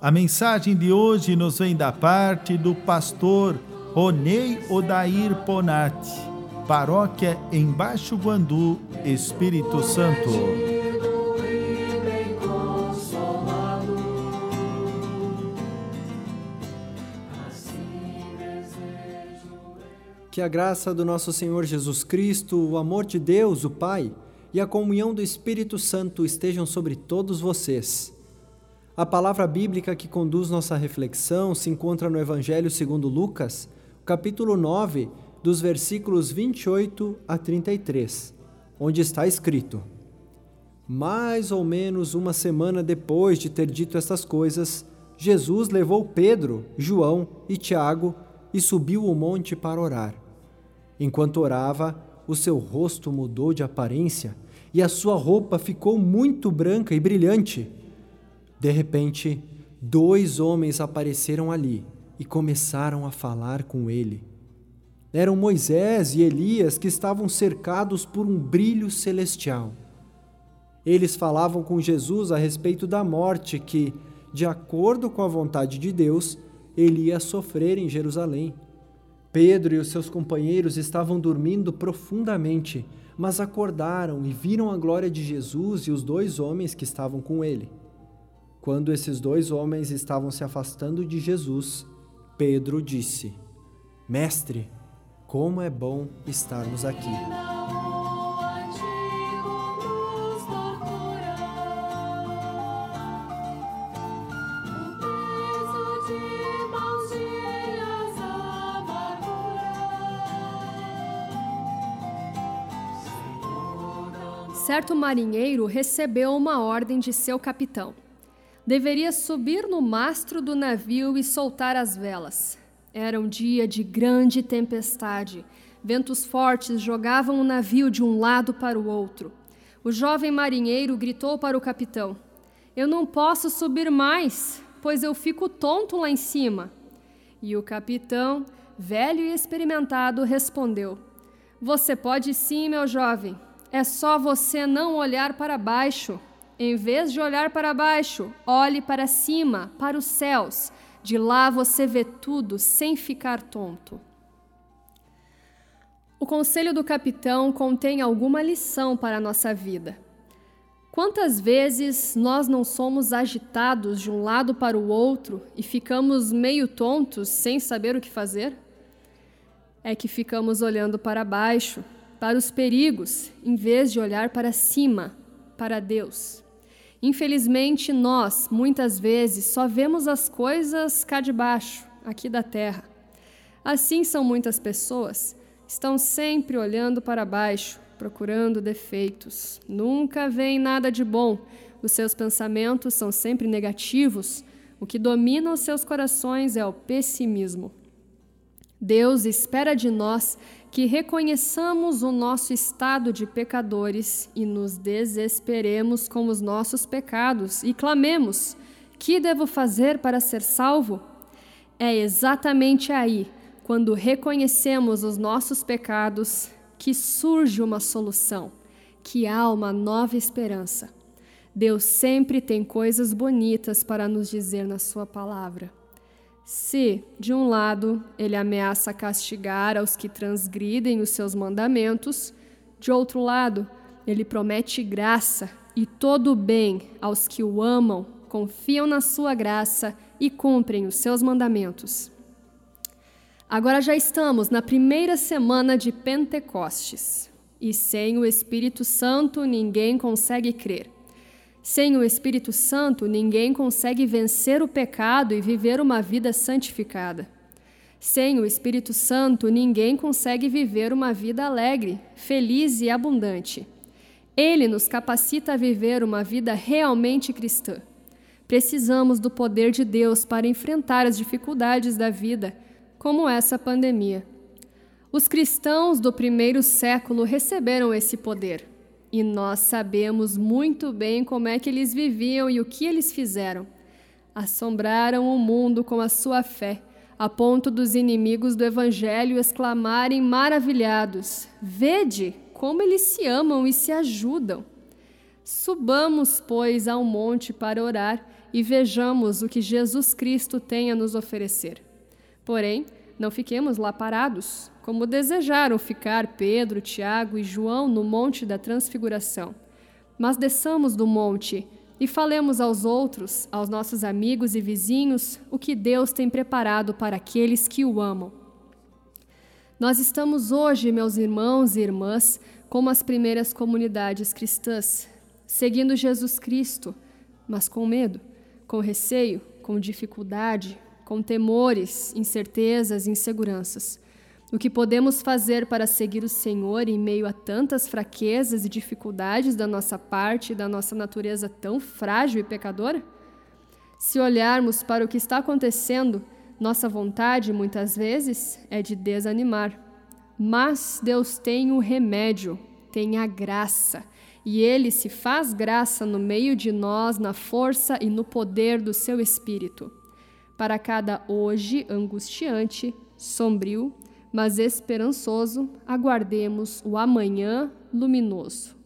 a mensagem de hoje nos vem da parte do pastor Ronei Odair Ponati, paróquia em Baixo Guandu, Espírito Santo. Que a graça do nosso Senhor Jesus Cristo, o amor de Deus, o Pai, e a comunhão do Espírito Santo estejam sobre todos vocês. A palavra bíblica que conduz nossa reflexão se encontra no Evangelho segundo Lucas, capítulo 9, dos versículos 28 a 33, onde está escrito: Mais ou menos uma semana depois de ter dito estas coisas, Jesus levou Pedro, João e Tiago e subiu o monte para orar. Enquanto orava, o seu rosto mudou de aparência e a sua roupa ficou muito branca e brilhante. De repente, dois homens apareceram ali e começaram a falar com ele. Eram Moisés e Elias que estavam cercados por um brilho celestial. Eles falavam com Jesus a respeito da morte que, de acordo com a vontade de Deus, ele ia sofrer em Jerusalém. Pedro e os seus companheiros estavam dormindo profundamente, mas acordaram e viram a glória de Jesus e os dois homens que estavam com ele. Quando esses dois homens estavam se afastando de Jesus, Pedro disse: Mestre, como é bom estarmos aqui. Certo marinheiro recebeu uma ordem de seu capitão deveria subir no mastro do navio e soltar as velas. Era um dia de grande tempestade. Ventos fortes jogavam o navio de um lado para o outro. O jovem marinheiro gritou para o capitão: Eu não posso subir mais, pois eu fico tonto lá em cima. E o capitão, velho e experimentado, respondeu: Você pode sim, meu jovem. É só você não olhar para baixo. Em vez de olhar para baixo, olhe para cima, para os céus. De lá você vê tudo sem ficar tonto. O conselho do capitão contém alguma lição para a nossa vida. Quantas vezes nós não somos agitados de um lado para o outro e ficamos meio tontos sem saber o que fazer? É que ficamos olhando para baixo, para os perigos, em vez de olhar para cima, para Deus. Infelizmente, nós, muitas vezes, só vemos as coisas cá de baixo, aqui da terra. Assim são muitas pessoas, estão sempre olhando para baixo, procurando defeitos. Nunca veem nada de bom. Os seus pensamentos são sempre negativos. O que domina os seus corações é o pessimismo. Deus espera de nós que reconheçamos o nosso estado de pecadores e nos desesperemos com os nossos pecados e clamemos: Que devo fazer para ser salvo? É exatamente aí, quando reconhecemos os nossos pecados, que surge uma solução, que há uma nova esperança. Deus sempre tem coisas bonitas para nos dizer na Sua palavra. Se, de um lado, ele ameaça castigar aos que transgridem os seus mandamentos, de outro lado, ele promete graça e todo o bem aos que o amam, confiam na sua graça e cumprem os seus mandamentos. Agora já estamos na primeira semana de Pentecostes, e sem o Espírito Santo ninguém consegue crer. Sem o Espírito Santo, ninguém consegue vencer o pecado e viver uma vida santificada. Sem o Espírito Santo, ninguém consegue viver uma vida alegre, feliz e abundante. Ele nos capacita a viver uma vida realmente cristã. Precisamos do poder de Deus para enfrentar as dificuldades da vida, como essa pandemia. Os cristãos do primeiro século receberam esse poder, e nós sabemos muito bem como é que eles viviam e o que eles fizeram. Assombraram o mundo com a sua fé, a ponto dos inimigos do Evangelho exclamarem maravilhados: Vede como eles se amam e se ajudam. Subamos, pois, ao monte para orar e vejamos o que Jesus Cristo tem a nos oferecer. Porém, não fiquemos lá parados, como desejaram ficar Pedro, Tiago e João no Monte da Transfiguração. Mas desçamos do monte e falemos aos outros, aos nossos amigos e vizinhos, o que Deus tem preparado para aqueles que o amam. Nós estamos hoje, meus irmãos e irmãs, como as primeiras comunidades cristãs, seguindo Jesus Cristo, mas com medo, com receio, com dificuldade, com temores, incertezas, inseguranças. O que podemos fazer para seguir o Senhor em meio a tantas fraquezas e dificuldades da nossa parte e da nossa natureza tão frágil e pecadora? Se olharmos para o que está acontecendo, nossa vontade, muitas vezes, é de desanimar. Mas Deus tem o remédio, tem a graça, e Ele se faz graça no meio de nós, na força e no poder do seu Espírito para cada hoje angustiante, sombrio, mas esperançoso, aguardemos o amanhã luminoso.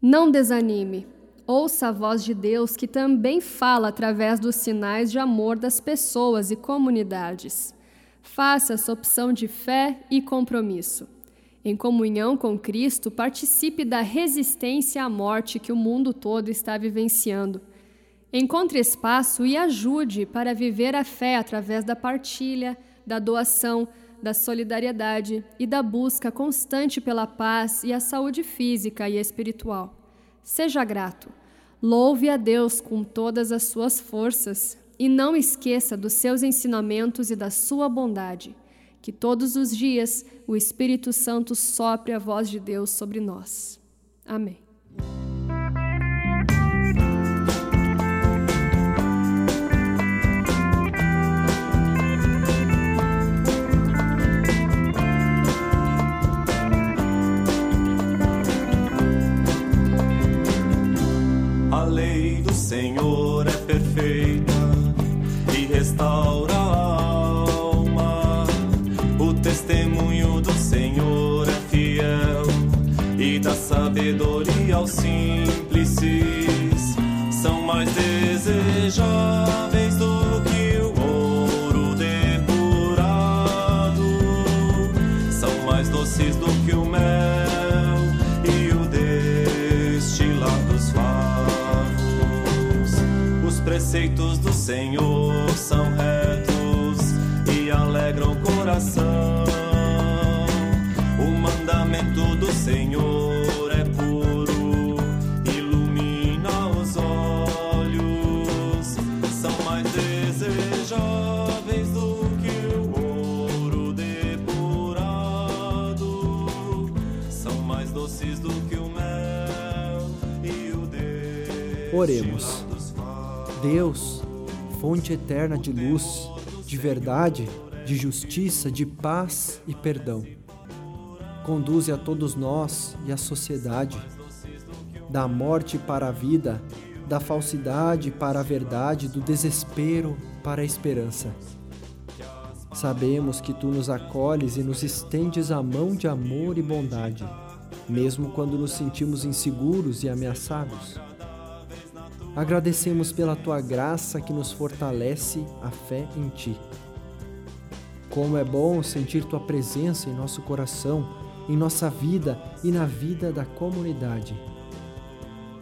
Não desanime. Ouça a voz de Deus que também fala através dos sinais de amor das pessoas e comunidades. Faça essa opção de fé e compromisso. Em comunhão com Cristo, participe da resistência à morte que o mundo todo está vivenciando Encontre espaço e ajude para viver a fé através da partilha, da doação, da solidariedade e da busca constante pela paz e a saúde física e espiritual. Seja grato. Louve a Deus com todas as suas forças e não esqueça dos seus ensinamentos e da sua bondade. Que todos os dias o Espírito Santo sopre a voz de Deus sobre nós. Amém. Senhor é perfeita e restaura a alma. O testemunho do Senhor é fiel e dá sabedoria aos simples. São mais desejáveis do que o ouro depurado, são mais doces do que preceitos do Senhor são retos e alegram o coração. O mandamento do Senhor é puro, ilumina os olhos, são mais desejáveis do que o ouro depurado, são mais doces do que o mel e o. Oremos. Deus, fonte eterna de luz, de verdade, de justiça, de paz e perdão. Conduze a todos nós e a sociedade, da morte para a vida, da falsidade para a verdade, do desespero para a esperança. Sabemos que tu nos acolhes e nos estendes a mão de amor e bondade, mesmo quando nos sentimos inseguros e ameaçados. Agradecemos pela tua graça que nos fortalece a fé em ti. Como é bom sentir tua presença em nosso coração, em nossa vida e na vida da comunidade.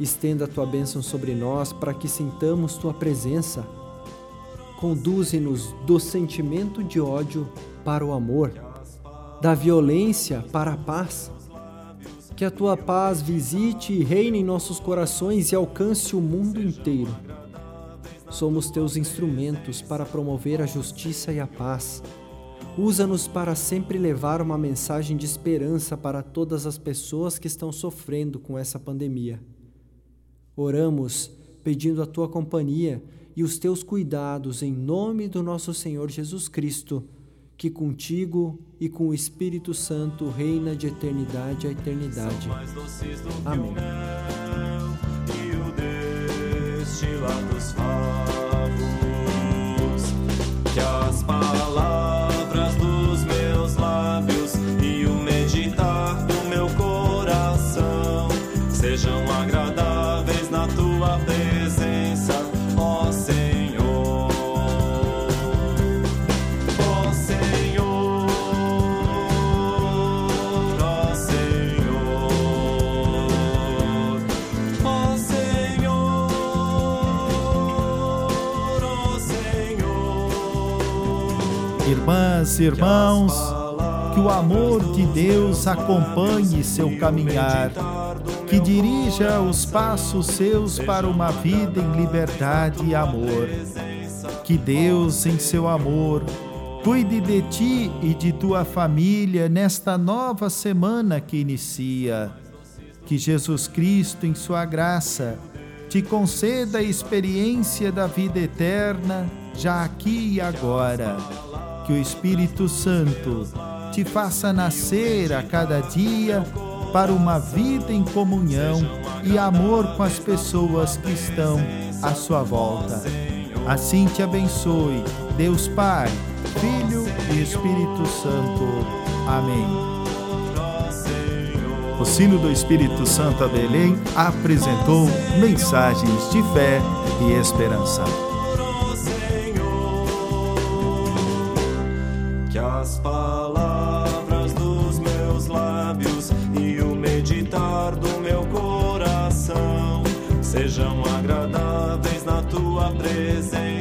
Estenda a tua bênção sobre nós para que sintamos tua presença. Conduze-nos do sentimento de ódio para o amor, da violência para a paz que a tua paz visite e reine em nossos corações e alcance o mundo inteiro. Somos teus instrumentos para promover a justiça e a paz. Usa-nos para sempre levar uma mensagem de esperança para todas as pessoas que estão sofrendo com essa pandemia. Oramos pedindo a tua companhia e os teus cuidados em nome do nosso Senhor Jesus Cristo, que contigo e com o Espírito Santo reina de eternidade a eternidade. Amém. Que as palavras dos meus lábios e o meditar do meu coração sejam agradáveis Irmãs e irmãos, que o amor de Deus acompanhe seu caminhar, que dirija os passos seus para uma vida em liberdade e amor. Que Deus, em seu amor, cuide de ti e de tua família nesta nova semana que inicia. Que Jesus Cristo, em sua graça, te conceda a experiência da vida eterna, já aqui e agora. Que o Espírito Santo te faça nascer a cada dia para uma vida em comunhão e amor com as pessoas que estão à sua volta. Assim te abençoe, Deus Pai, Filho e Espírito Santo. Amém. O sino do Espírito Santo a Belém apresentou mensagens de fé e esperança. sejam agradáveis na tua presença.